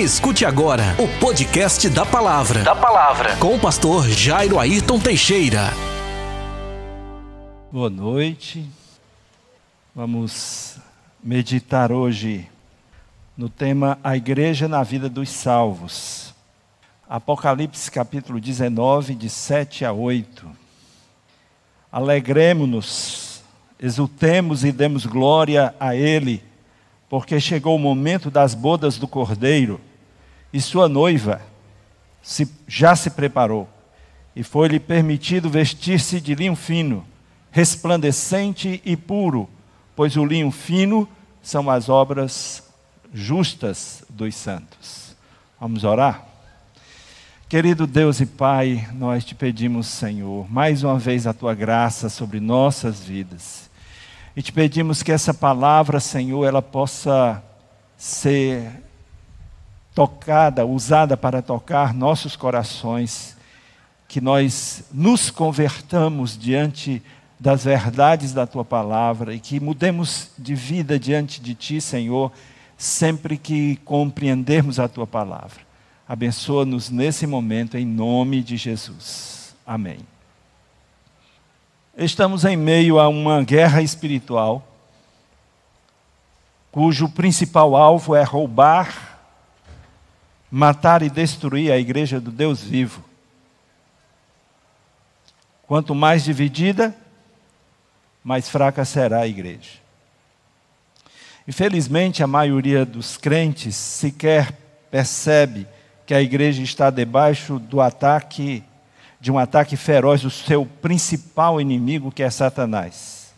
Escute agora o podcast da Palavra. Da Palavra. Com o pastor Jairo Ayrton Teixeira. Boa noite. Vamos meditar hoje no tema A Igreja na Vida dos Salvos. Apocalipse capítulo 19, de 7 a 8. Alegremos-nos, exultemos e demos glória a Ele porque chegou o momento das bodas do cordeiro e sua noiva se, já se preparou, e foi-lhe permitido vestir-se de linho fino, resplandecente e puro, pois o linho fino são as obras justas dos santos. Vamos orar? Querido Deus e Pai, nós te pedimos, Senhor, mais uma vez a tua graça sobre nossas vidas. E te pedimos que essa palavra, Senhor, ela possa ser tocada, usada para tocar nossos corações, que nós nos convertamos diante das verdades da tua palavra e que mudemos de vida diante de ti, Senhor, sempre que compreendermos a tua palavra. Abençoa-nos nesse momento, em nome de Jesus. Amém. Estamos em meio a uma guerra espiritual, cujo principal alvo é roubar, matar e destruir a igreja do Deus vivo. Quanto mais dividida, mais fraca será a igreja. Infelizmente, a maioria dos crentes sequer percebe que a igreja está debaixo do ataque de um ataque feroz do seu principal inimigo, que é Satanás.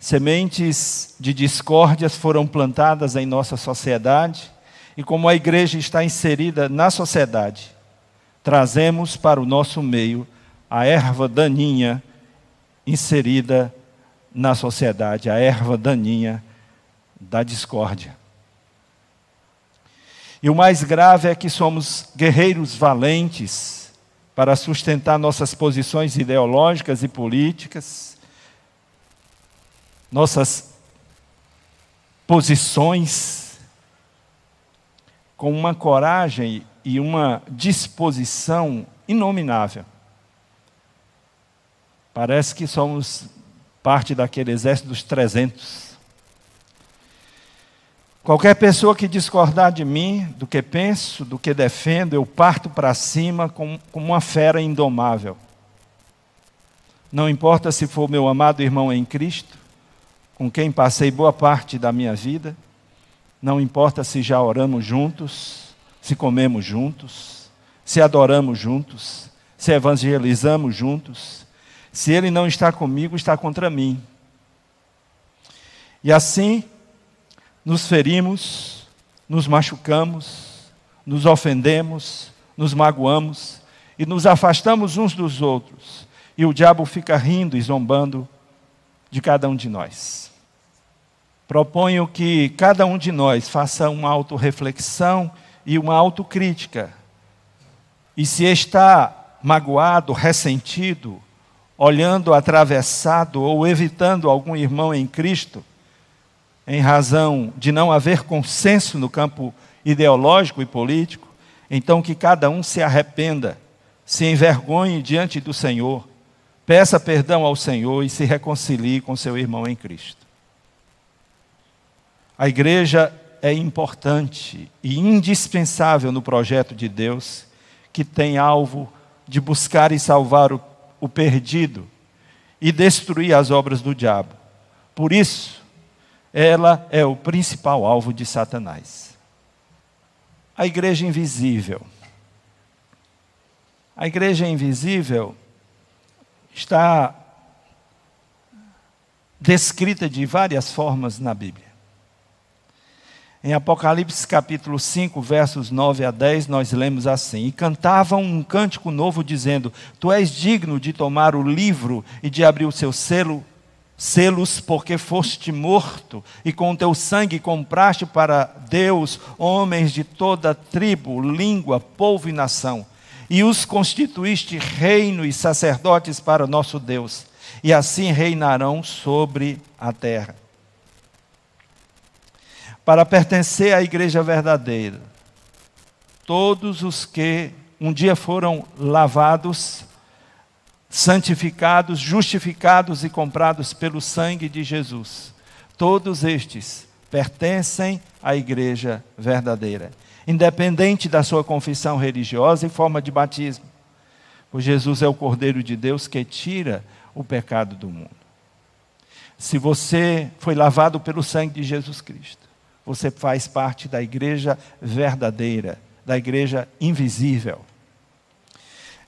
Sementes de discórdias foram plantadas em nossa sociedade, e como a igreja está inserida na sociedade, trazemos para o nosso meio a erva daninha inserida na sociedade, a erva daninha da discórdia. E o mais grave é que somos guerreiros valentes, para sustentar nossas posições ideológicas e políticas, nossas posições, com uma coragem e uma disposição inominável. Parece que somos parte daquele exército dos 300 Qualquer pessoa que discordar de mim, do que penso, do que defendo, eu parto para cima como, uma fera indomável. Não importa se for meu amado irmão em Cristo, com quem passei boa parte da minha vida, não importa se já oramos juntos, se comemos juntos, se adoramos juntos, se evangelizamos juntos, se ele não está comigo, está contra mim. E assim, nos ferimos, nos machucamos, nos ofendemos, nos magoamos e nos afastamos uns dos outros. E o diabo fica rindo e zombando de cada um de nós. Proponho que cada um de nós faça uma autorreflexão e uma autocrítica. E se está magoado, ressentido, olhando atravessado ou evitando algum irmão em Cristo, em razão de não haver consenso no campo ideológico e político, então que cada um se arrependa, se envergonhe diante do Senhor, peça perdão ao Senhor e se reconcilie com seu irmão em Cristo. A igreja é importante e indispensável no projeto de Deus, que tem alvo de buscar e salvar o, o perdido e destruir as obras do diabo. Por isso, ela é o principal alvo de Satanás. A igreja invisível. A igreja invisível está descrita de várias formas na Bíblia. Em Apocalipse capítulo 5, versos 9 a 10, nós lemos assim: E cantavam um cântico novo, dizendo: Tu és digno de tomar o livro e de abrir o seu selo selos, porque foste morto, e com teu sangue compraste para Deus homens de toda tribo, língua, povo e nação, e os constituíste reino e sacerdotes para nosso Deus, e assim reinarão sobre a terra. Para pertencer à igreja verdadeira, todos os que um dia foram lavados, santificados, justificados e comprados pelo sangue de Jesus, todos estes pertencem à igreja verdadeira, independente da sua confissão religiosa e forma de batismo. Pois Jesus é o Cordeiro de Deus que tira o pecado do mundo. Se você foi lavado pelo sangue de Jesus Cristo, você faz parte da igreja verdadeira, da igreja invisível.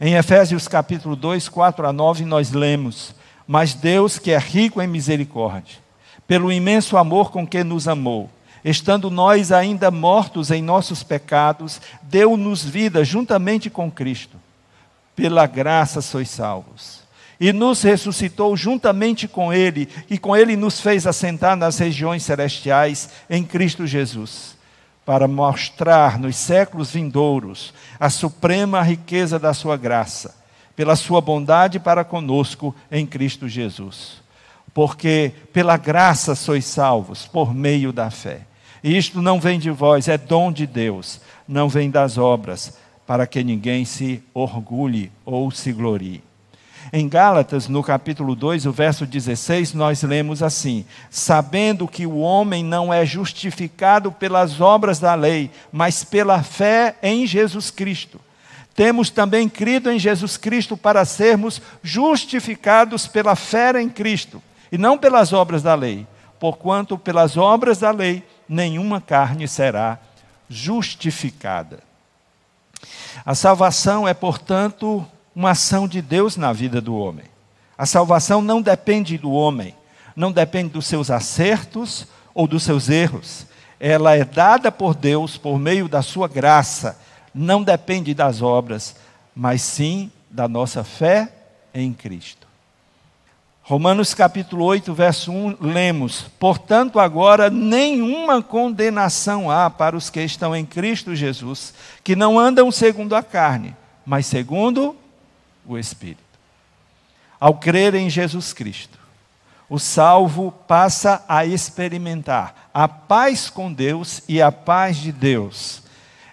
Em Efésios capítulo 2, 4 a 9, nós lemos: Mas Deus, que é rico em misericórdia, pelo imenso amor com que nos amou, estando nós ainda mortos em nossos pecados, deu-nos vida juntamente com Cristo. Pela graça sois salvos e nos ressuscitou juntamente com Ele, e com Ele nos fez assentar nas regiões celestiais em Cristo Jesus, para mostrar nos séculos vindouros a suprema riqueza da Sua graça, pela Sua bondade para conosco em Cristo Jesus. Porque pela graça sois salvos, por meio da fé. E isto não vem de vós, é dom de Deus, não vem das obras, para que ninguém se orgulhe ou se glorie. Em Gálatas, no capítulo 2, o verso 16, nós lemos assim: Sabendo que o homem não é justificado pelas obras da lei, mas pela fé em Jesus Cristo. Temos também crido em Jesus Cristo para sermos justificados pela fé em Cristo, e não pelas obras da lei, porquanto pelas obras da lei nenhuma carne será justificada. A salvação é, portanto, uma ação de Deus na vida do homem. A salvação não depende do homem, não depende dos seus acertos ou dos seus erros. Ela é dada por Deus por meio da sua graça, não depende das obras, mas sim da nossa fé em Cristo. Romanos capítulo 8, verso 1, lemos: Portanto, agora nenhuma condenação há para os que estão em Cristo Jesus, que não andam segundo a carne, mas segundo o Espírito. Ao crer em Jesus Cristo, o salvo passa a experimentar a paz com Deus e a paz de Deus.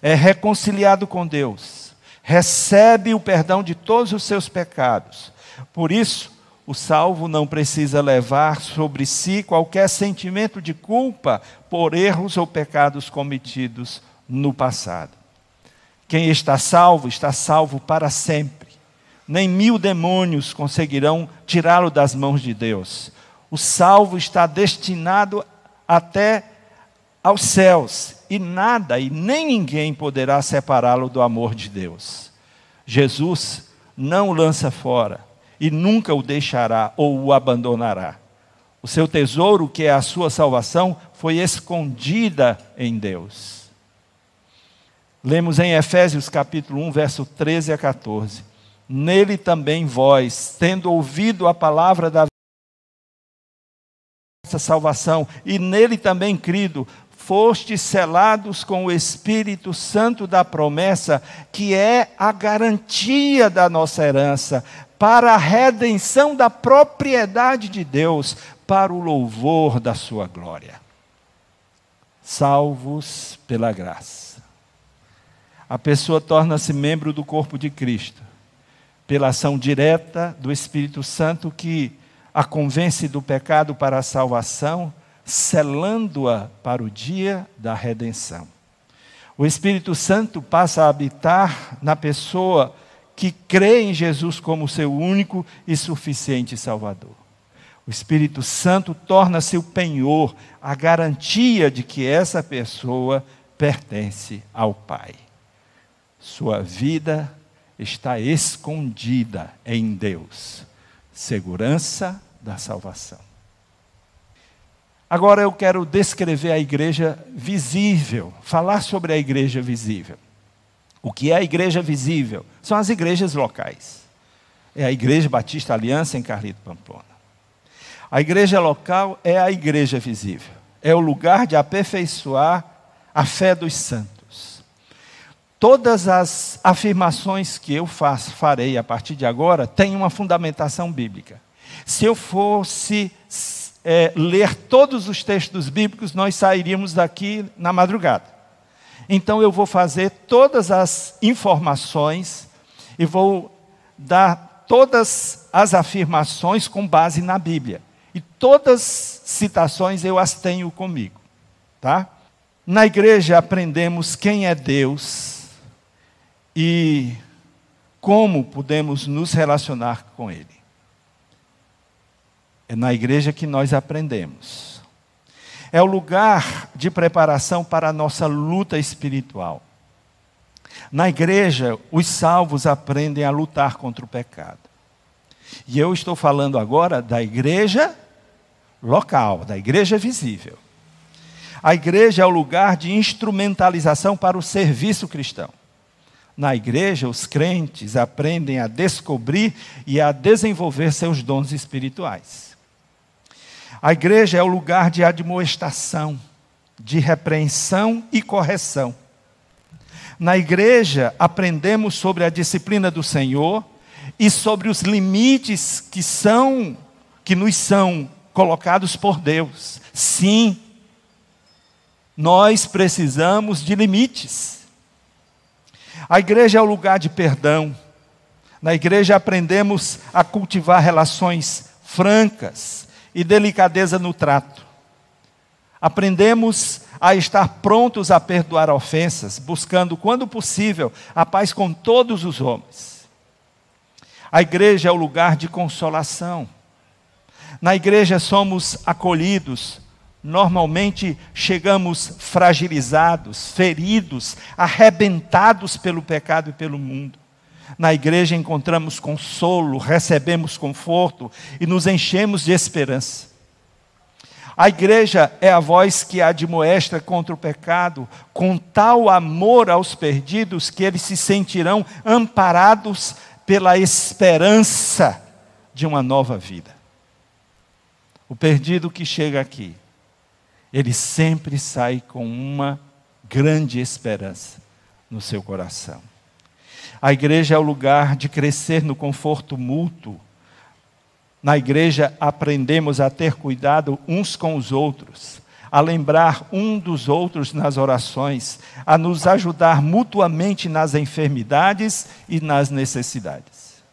É reconciliado com Deus, recebe o perdão de todos os seus pecados. Por isso, o salvo não precisa levar sobre si qualquer sentimento de culpa por erros ou pecados cometidos no passado. Quem está salvo, está salvo para sempre nem mil demônios conseguirão tirá-lo das mãos de Deus. O salvo está destinado até aos céus, e nada e nem ninguém poderá separá-lo do amor de Deus. Jesus não o lança fora e nunca o deixará ou o abandonará. O seu tesouro, que é a sua salvação, foi escondida em Deus. Lemos em Efésios capítulo 1, verso 13 a 14 nele também vós, tendo ouvido a palavra da vossa salvação, e nele também crido, fostes selados com o Espírito Santo da promessa, que é a garantia da nossa herança, para a redenção da propriedade de Deus, para o louvor da sua glória. Salvos pela graça. A pessoa torna-se membro do corpo de Cristo pela ação direta do Espírito Santo que a convence do pecado para a salvação, selando-a para o dia da redenção. O Espírito Santo passa a habitar na pessoa que crê em Jesus como seu único e suficiente Salvador. O Espírito Santo torna-se o penhor, a garantia de que essa pessoa pertence ao Pai. Sua vida está escondida em Deus segurança da salvação. Agora eu quero descrever a igreja visível, falar sobre a igreja visível. O que é a igreja visível? São as igrejas locais. É a Igreja Batista Aliança em Carlito Pamplona. A igreja local é a igreja visível. É o lugar de aperfeiçoar a fé dos santos todas as afirmações que eu faço, farei a partir de agora têm uma fundamentação bíblica. Se eu fosse é, ler todos os textos bíblicos, nós sairíamos daqui na madrugada. Então eu vou fazer todas as informações e vou dar todas as afirmações com base na Bíblia. E todas citações eu as tenho comigo, tá? Na igreja aprendemos quem é Deus e como podemos nos relacionar com Ele. É na igreja que nós aprendemos. É o lugar de preparação para a nossa luta espiritual. Na igreja, os salvos aprendem a lutar contra o pecado. E eu estou falando agora da igreja local, da igreja visível. A igreja é o lugar de instrumentalização para o serviço cristão. Na igreja, os crentes aprendem a descobrir e a desenvolver seus dons espirituais. A igreja é o lugar de admoestação, de repreensão e correção. Na igreja, aprendemos sobre a disciplina do Senhor e sobre os limites que são que nos são colocados por Deus. Sim, nós precisamos de limites. A igreja é o lugar de perdão. Na igreja aprendemos a cultivar relações francas e delicadeza no trato. Aprendemos a estar prontos a perdoar ofensas, buscando, quando possível, a paz com todos os homens. A igreja é o lugar de consolação. Na igreja somos acolhidos, normalmente chegamos fragilizados, feridos, arrebentados pelo pecado e pelo mundo. Na igreja encontramos consolo, recebemos conforto e nos enchemos de esperança. A igreja é a voz que admoesta contra o pecado, com tal amor aos perdidos que eles se sentirão amparados pela esperança de uma nova vida. O perdido que chega aqui, ele sempre sai com uma grande esperança no seu coração. A igreja é o lugar de crescer no conforto mútuo. Na igreja aprendemos a ter cuidado uns com os outros, a lembrar um dos outros nas orações, a nos ajudar mutuamente nas enfermidades e nas necessidades.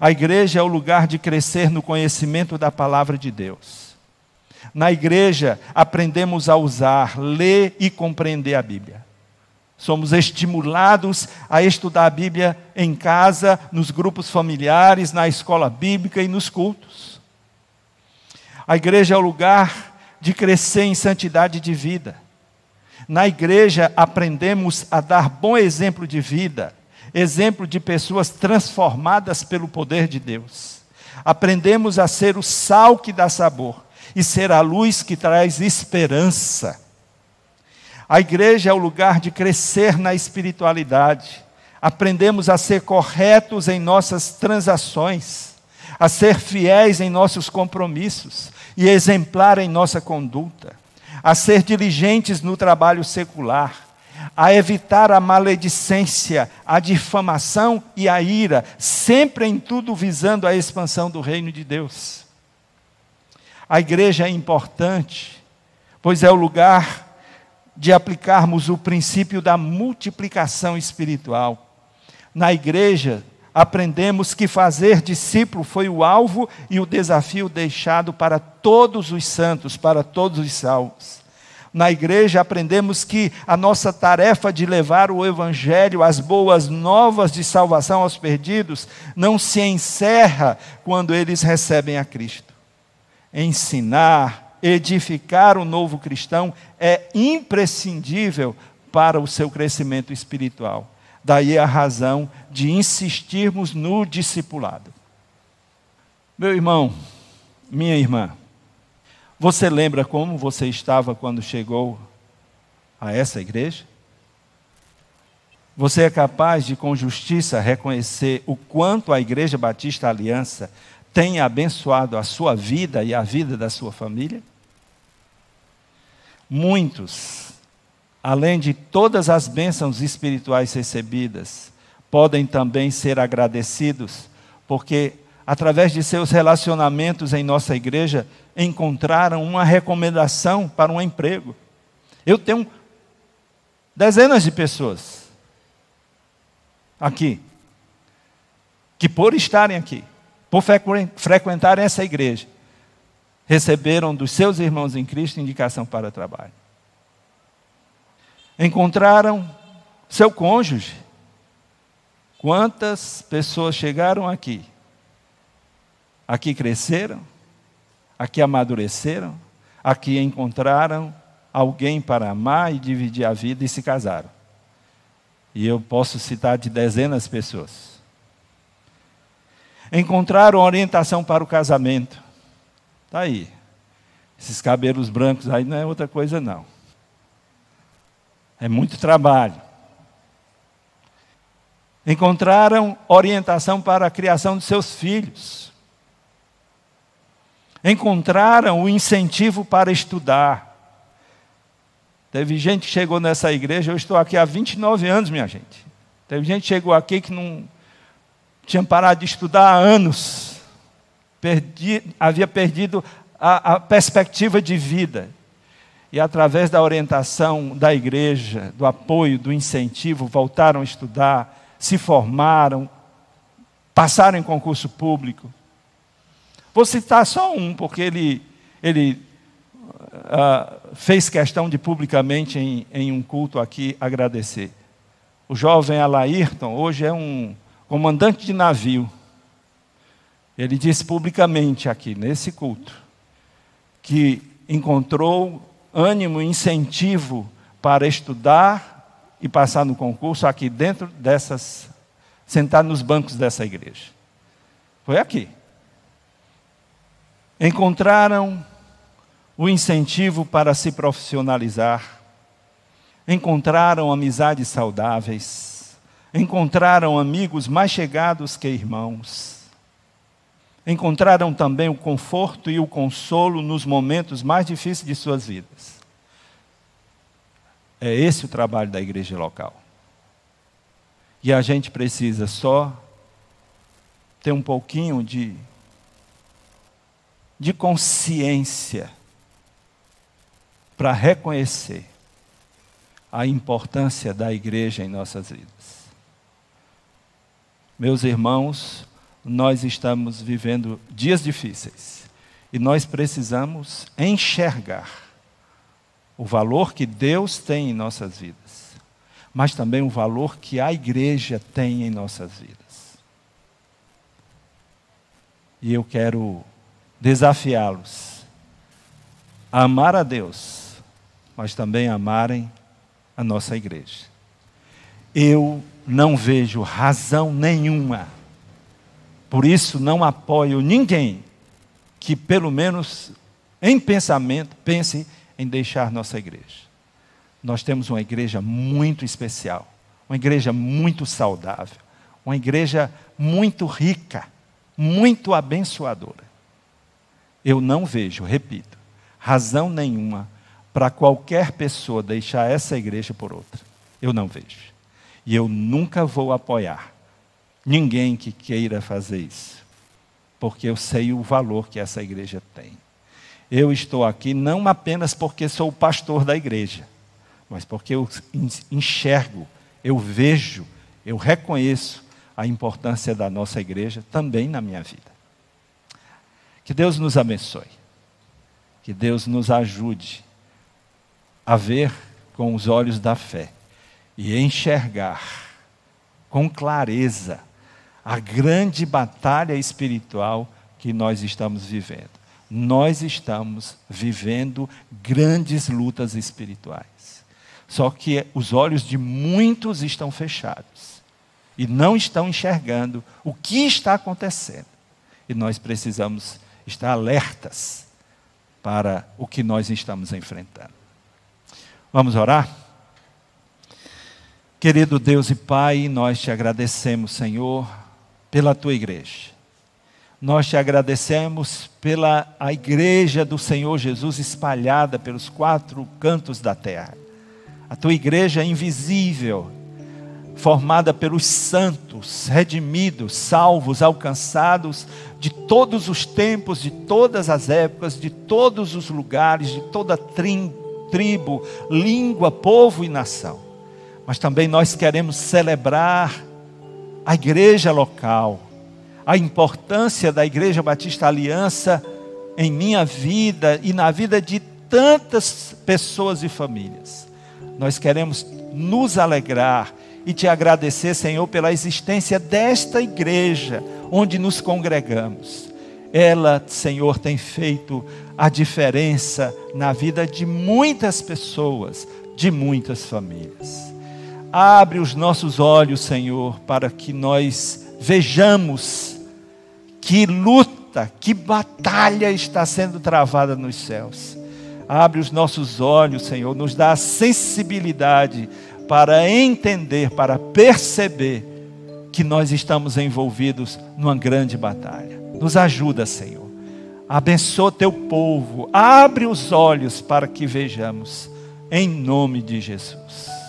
A igreja é o lugar de crescer no conhecimento da palavra de Deus. Na igreja, aprendemos a usar, ler e compreender a Bíblia. Somos estimulados a estudar a Bíblia em casa, nos grupos familiares, na escola bíblica e nos cultos. A igreja é o lugar de crescer em santidade de vida. Na igreja, aprendemos a dar bom exemplo de vida exemplo de pessoas transformadas pelo poder de Deus. Aprendemos a ser o sal que dá sabor e ser a luz que traz esperança. A igreja é o lugar de crescer na espiritualidade. Aprendemos a ser corretos em nossas transações, a ser fiéis em nossos compromissos e exemplar em nossa conduta, a ser diligentes no trabalho secular, a evitar a maledicência, a difamação e a ira, sempre em tudo visando a expansão do reino de Deus. A igreja é importante, pois é o lugar de aplicarmos o princípio da multiplicação espiritual. Na igreja, aprendemos que fazer discípulo foi o alvo e o desafio deixado para todos os santos, para todos os salvos na igreja aprendemos que a nossa tarefa de levar o Evangelho, as boas novas de salvação aos perdidos, não se encerra quando eles recebem a Cristo. Ensinar, edificar o novo cristão é imprescindível para o seu crescimento espiritual. Daí a razão de insistirmos no discipulado. Meu irmão, minha irmã, você lembra como você estava quando chegou a essa igreja? Você é capaz de, com justiça, reconhecer o quanto a Igreja Batista Aliança tem abençoado a sua vida e a vida da sua família? Muitos, além de todas as bênçãos espirituais recebidas, podem também ser agradecidos, porque através de seus relacionamentos em nossa igreja, encontraram uma recomendação para um emprego. Eu tenho dezenas de pessoas aqui que, por estarem aqui, por frequentarem essa igreja, receberam dos seus irmãos em Cristo indicação para trabalho. Encontraram seu cônjuge. Quantas pessoas chegaram aqui? Aqui cresceram, aqui amadureceram, aqui encontraram alguém para amar e dividir a vida e se casaram. E eu posso citar de dezenas de pessoas. Encontraram orientação para o casamento. Está aí. Esses cabelos brancos aí não é outra coisa, não. É muito trabalho. Encontraram orientação para a criação de seus filhos. Encontraram o incentivo para estudar. Teve gente que chegou nessa igreja, eu estou aqui há 29 anos, minha gente. Teve gente que chegou aqui que não tinha parado de estudar há anos. Perdi, havia perdido a, a perspectiva de vida. E através da orientação da igreja, do apoio, do incentivo, voltaram a estudar, se formaram, passaram em concurso público. Vou citar só um, porque ele, ele uh, fez questão de publicamente em, em um culto aqui agradecer. O jovem Alairton hoje é um comandante de navio. Ele disse publicamente aqui, nesse culto, que encontrou ânimo e incentivo para estudar e passar no concurso aqui dentro dessas, sentado nos bancos dessa igreja. Foi aqui. Encontraram o incentivo para se profissionalizar, encontraram amizades saudáveis, encontraram amigos mais chegados que irmãos, encontraram também o conforto e o consolo nos momentos mais difíceis de suas vidas. É esse o trabalho da igreja local. E a gente precisa só ter um pouquinho de, de consciência para reconhecer a importância da igreja em nossas vidas. Meus irmãos, nós estamos vivendo dias difíceis e nós precisamos enxergar o valor que Deus tem em nossas vidas, mas também o valor que a igreja tem em nossas vidas. E eu quero desafiá-los a amar a Deus, mas também amarem a nossa igreja. Eu não vejo razão nenhuma por isso, não apoio ninguém que, pelo menos em pensamento, pense em deixar nossa igreja. Nós temos uma igreja muito especial, uma igreja muito saudável, uma igreja muito rica, muito abençoadora. Eu não vejo, repito, razão nenhuma para qualquer pessoa deixar essa igreja por outra. Eu não vejo. E eu nunca vou apoiar ninguém que queira fazer isso, porque eu sei o valor que essa igreja tem. Eu estou aqui não apenas porque sou o pastor da igreja, mas porque eu enxergo, eu vejo, eu reconheço a importância da nossa igreja também na minha vida. Que Deus nos abençoe. Que Deus nos ajude a ver com os olhos da fé e enxergar com clareza a grande batalha espiritual que nós estamos vivendo. Nós estamos vivendo grandes lutas espirituais. Só que os olhos de muitos estão fechados e não estão enxergando o que está acontecendo. E nós precisamos estar alertas para o que nós estamos enfrentando. Vamos orar? Querido Deus e Pai, nós te agradecemos, Senhor pela tua igreja. Nós te agradecemos pela a igreja do Senhor Jesus espalhada pelos quatro cantos da terra. A tua igreja é invisível, formada pelos santos, redimidos, salvos, alcançados de todos os tempos, de todas as épocas, de todos os lugares, de toda tribo, língua, povo e nação. Mas também nós queremos celebrar a igreja local, a importância da Igreja Batista Aliança em minha vida e na vida de tantas pessoas e famílias. Nós queremos nos alegrar e te agradecer, Senhor, pela existência desta igreja onde nos congregamos. Ela, Senhor, tem feito a diferença na vida de muitas pessoas, de muitas famílias. Abre os nossos olhos, Senhor, para que nós vejamos que luta, que batalha está sendo travada nos céus. Abre os nossos olhos, Senhor, nos dá a sensibilidade para entender, para perceber que nós estamos envolvidos numa grande batalha. Nos ajuda, Senhor. Abençoa teu povo. Abre os olhos para que vejamos. Em nome de Jesus.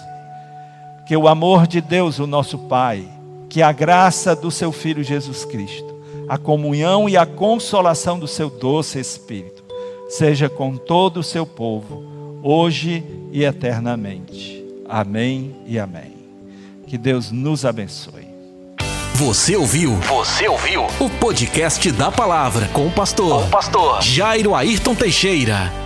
Que o amor de Deus, o nosso Pai, que a graça do seu Filho Jesus Cristo, a comunhão e a consolação do seu doce Espírito, seja com todo o seu povo, hoje e eternamente. Amém e amém. Que Deus nos abençoe. Você ouviu? Você ouviu? O podcast da palavra com o pastor, com o pastor Jairo Ayrton Teixeira.